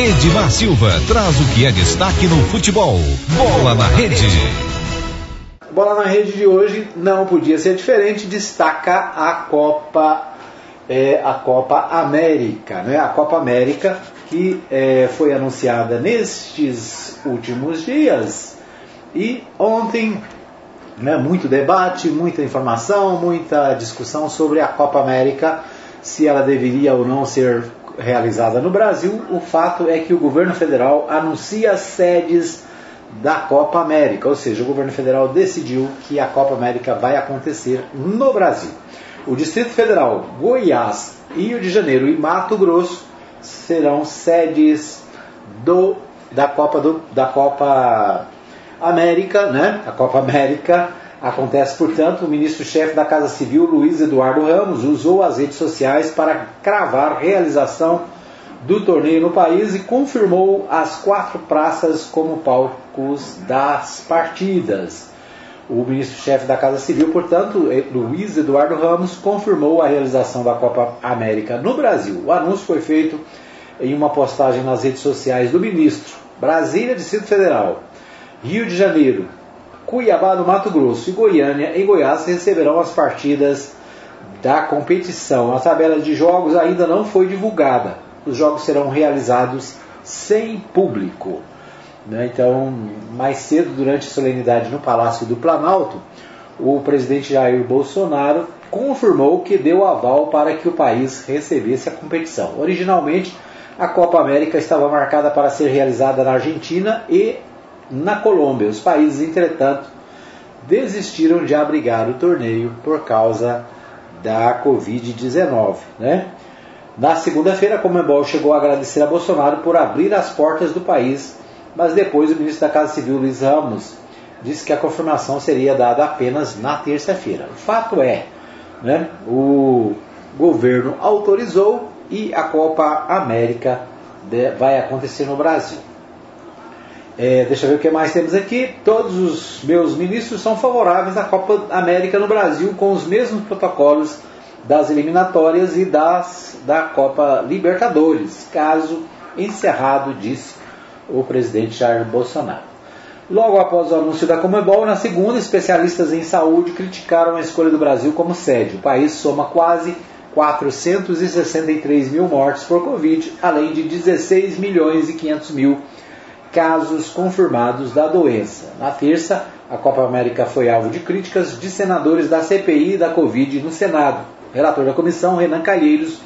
Edmar Silva traz o que é destaque no futebol. Bola na rede. Bola na rede de hoje não podia ser diferente, destaca a Copa é, a Copa América, né? A Copa América que é, foi anunciada nestes últimos dias e ontem né, muito debate, muita informação, muita discussão sobre a Copa América, se ela deveria ou não ser realizada no Brasil. O fato é que o governo federal anuncia sedes da Copa América, ou seja, o governo federal decidiu que a Copa América vai acontecer no Brasil. O Distrito Federal, Goiás, Rio de Janeiro e Mato Grosso serão sedes do, da Copa do, da Copa América, né? A Copa América acontece, portanto, o ministro-chefe da Casa Civil, Luiz Eduardo Ramos, usou as redes sociais para cravar realização do torneio no país e confirmou as quatro praças como palcos das partidas. O ministro-chefe da Casa Civil, portanto, Luiz Eduardo Ramos, confirmou a realização da Copa América no Brasil. O anúncio foi feito em uma postagem nas redes sociais do ministro. Brasília, Distrito Federal. Rio de Janeiro, Cuiabá no Mato Grosso e Goiânia em Goiás receberão as partidas da competição. A tabela de jogos ainda não foi divulgada. Os jogos serão realizados sem público. Né? Então, mais cedo, durante a solenidade no Palácio do Planalto, o presidente Jair Bolsonaro confirmou que deu aval para que o país recebesse a competição. Originalmente, a Copa América estava marcada para ser realizada na Argentina e na Colômbia. Os países, entretanto, desistiram de abrigar o torneio por causa da Covid-19. Né? Na segunda-feira, a Comembol chegou a agradecer a Bolsonaro por abrir as portas do país, mas depois o ministro da Casa Civil, Luiz Ramos, disse que a confirmação seria dada apenas na terça-feira. O fato é, né, o governo autorizou e a Copa América vai acontecer no Brasil. É, deixa eu ver o que mais temos aqui. Todos os meus ministros são favoráveis à Copa América no Brasil com os mesmos protocolos das eliminatórias e das da Copa Libertadores, caso encerrado, disse o presidente Jair Bolsonaro. Logo após o anúncio da Comebol, na segunda, especialistas em saúde criticaram a escolha do Brasil como sede. O país soma quase 463 mil mortes por Covid, além de 16 milhões e 500 mil casos confirmados da doença. Na terça, a Copa América foi alvo de críticas de senadores da CPI da Covid no Senado. O relator da comissão, Renan Calheiros,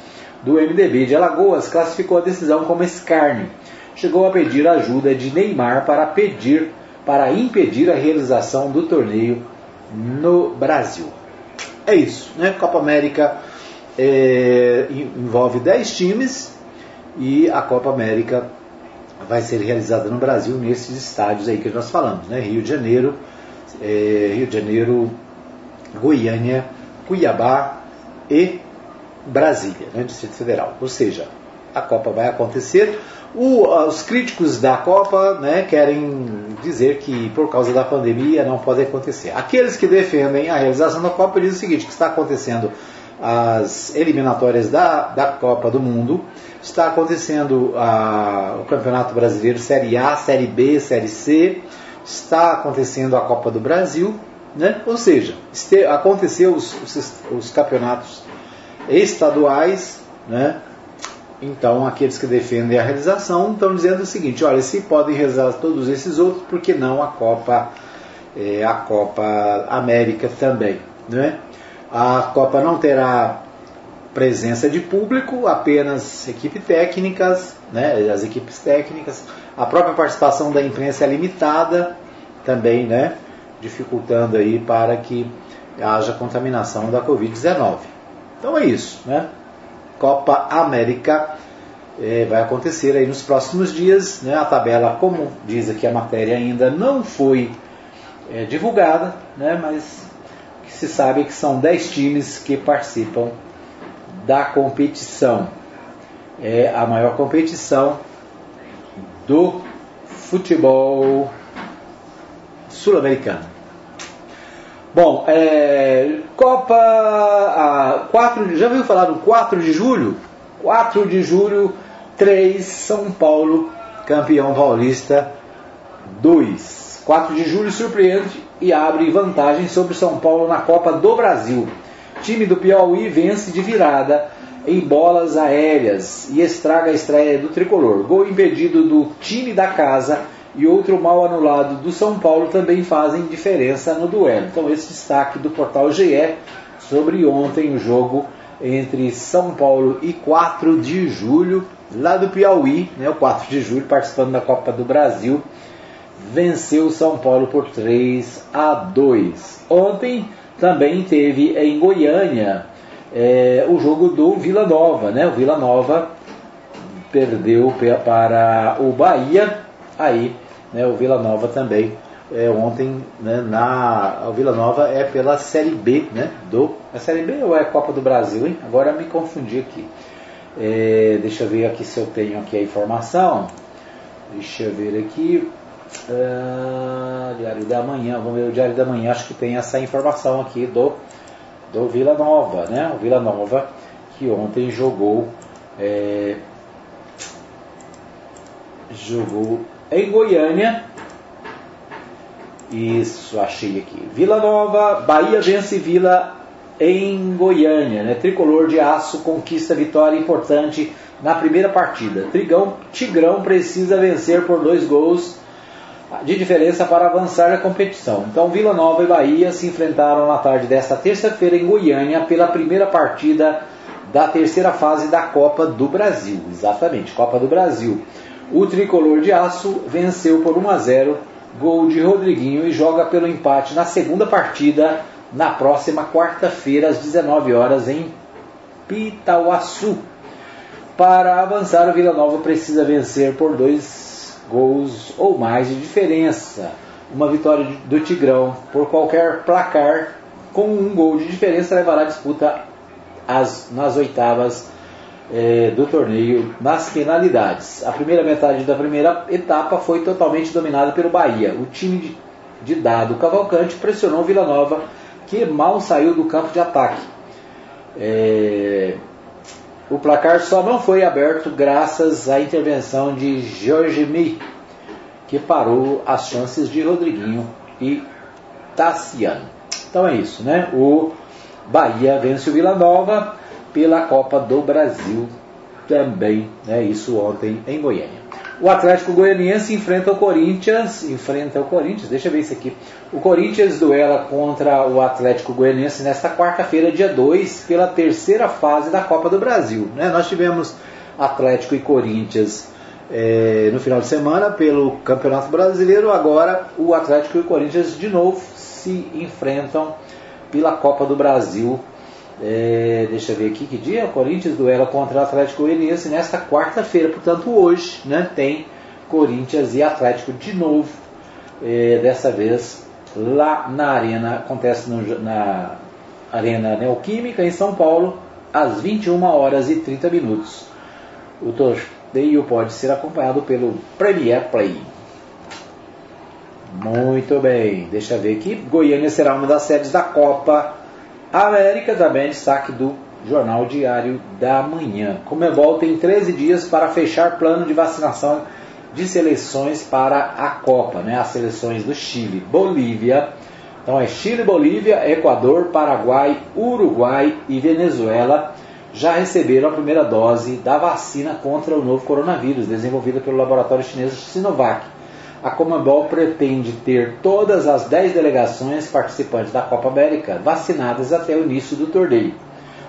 do MDB de Alagoas, classificou a decisão como escárnio. Chegou a pedir ajuda de Neymar para pedir para impedir a realização do torneio no Brasil. É isso, né? Copa América é, envolve 10 times e a Copa América vai ser realizada no Brasil nesses estádios aí que nós falamos, né? Rio de Janeiro, é, Rio de Janeiro, Goiânia, Cuiabá e Brasília, né? Distrito Federal. Ou seja, a Copa vai acontecer. O, os críticos da Copa né, querem dizer que por causa da pandemia não pode acontecer. Aqueles que defendem a realização da Copa dizem o seguinte, que está acontecendo as eliminatórias da, da Copa do Mundo, está acontecendo o Campeonato Brasileiro Série A, Série B, Série C, está acontecendo a Copa do Brasil, né? ou seja, este, aconteceu os, os, os, campeonatos estaduais, né? então aqueles que defendem a realização estão dizendo o seguinte, olha, se podem realizar todos esses outros, por que não a Copa, é, a Copa América também? Né? A Copa não terá presença de público, apenas equipes técnicas, né, as equipes técnicas. A própria participação da imprensa é limitada também, né, dificultando aí para que haja contaminação da Covid-19. Então é isso, né? Copa América é, vai acontecer aí nos próximos dias, né? A tabela, como diz aqui a matéria, ainda não foi é, divulgada, né? Mas se sabe que são 10 times que participam da competição. É a maior competição do futebol sul-americano. Bom, é, Copa a 4, já ouviu falar do 4 de julho? 4 de julho 3, São Paulo, campeão paulista 2. 4 de julho surpreende e abre vantagem sobre São Paulo na Copa do Brasil. Time do Piauí vence de virada em bolas aéreas e estraga a estreia do tricolor. Gol impedido do time da casa e outro mal anulado do São Paulo também fazem diferença no duelo. Então, esse destaque do portal GE sobre ontem o jogo entre São Paulo e 4 de julho, lá do Piauí, né, o 4 de julho, participando da Copa do Brasil, venceu o São Paulo por 3 a 2. Ontem também teve em Goiânia é, o jogo do Vila Nova, né? O Vila Nova perdeu para o Bahia, aí né, o Vila Nova também é, ontem né, na o Vila Nova é pela Série B, né? Do a Série B ou é a Copa do Brasil, hein? Agora me confundi aqui. É, deixa eu ver aqui se eu tenho aqui a informação. Deixa eu ver aqui. Uh, Diário da Manhã, vamos ver o Diário da Manhã, acho que tem essa informação aqui do, do Vila Nova, né? O Vila Nova que ontem jogou é, jogou em Goiânia. Isso, achei aqui. Vila Nova, Bahia vence Vila em Goiânia. Né? Tricolor de aço conquista vitória importante na primeira partida. Trigão, Tigrão precisa vencer por dois gols de diferença para avançar na competição. Então, Vila Nova e Bahia se enfrentaram na tarde desta terça-feira em Goiânia pela primeira partida da terceira fase da Copa do Brasil. Exatamente, Copa do Brasil. O tricolor de aço venceu por 1 a 0, gol de Rodriguinho e joga pelo empate na segunda partida na próxima quarta-feira às 19 horas em Pitauaçu. Para avançar, o Vila Nova precisa vencer por dois gols ou mais de diferença. Uma vitória do Tigrão por qualquer placar com um gol de diferença levará a disputa às, nas oitavas é, do torneio nas penalidades. A primeira metade da primeira etapa foi totalmente dominada pelo Bahia. O time de, de Dado Cavalcante pressionou Vila Nova, que mal saiu do campo de ataque. É, o placar só não foi aberto graças à intervenção de Jorge Mi, que parou as chances de Rodriguinho e Tassiano. Então é isso, né? O Bahia vence o Vila Nova pela Copa do Brasil também, né, isso ontem em Goiânia. O Atlético Goianiense enfrenta o Corinthians, enfrenta o Corinthians, deixa eu ver isso aqui. O Corinthians duela contra o Atlético Goianiense nesta quarta-feira, dia 2, pela terceira fase da Copa do Brasil. Né? Nós tivemos Atlético e Corinthians é, no final de semana pelo Campeonato Brasileiro, agora o Atlético e o Corinthians de novo se enfrentam pela Copa do Brasil é, deixa eu ver aqui que dia. O Corinthians duela contra o Atlético Goianiense nesta quarta-feira. Portanto, hoje né, tem Corinthians e Atlético de novo. É, dessa vez lá na Arena. Acontece no, na Arena Neoquímica em São Paulo às 21 horas e 30 minutos. O torneio pode ser acompanhado pelo Premier Play. Muito bem, deixa eu ver aqui. Goiânia será uma das sedes da Copa a América também é destaque do Jornal Diário da Manhã. Comebol tem 13 dias para fechar plano de vacinação de seleções para a Copa, né? As seleções do Chile, Bolívia. Então é Chile, Bolívia, Equador, Paraguai, Uruguai e Venezuela já receberam a primeira dose da vacina contra o novo coronavírus, desenvolvida pelo laboratório chinês Sinovac a Comembol pretende ter todas as 10 delegações participantes da Copa América vacinadas até o início do torneio.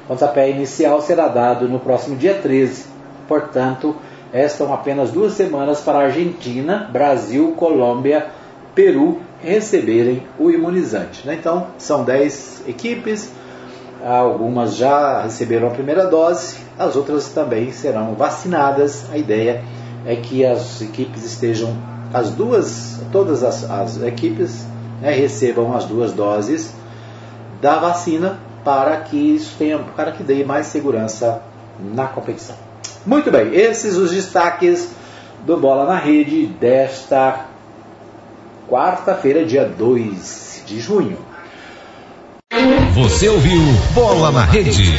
O pontapé inicial será dado no próximo dia 13. Portanto, restam apenas duas semanas para a Argentina, Brasil, Colômbia, Peru receberem o imunizante. Né? Então, são 10 equipes, algumas já receberam a primeira dose, as outras também serão vacinadas. A ideia é que as equipes estejam as duas, todas as, as equipes né, recebam as duas doses da vacina para que isso tenha, para que dê mais segurança na competição. Muito bem, esses os destaques do Bola na Rede desta quarta-feira, dia 2 de junho. Você ouviu Bola na Rede.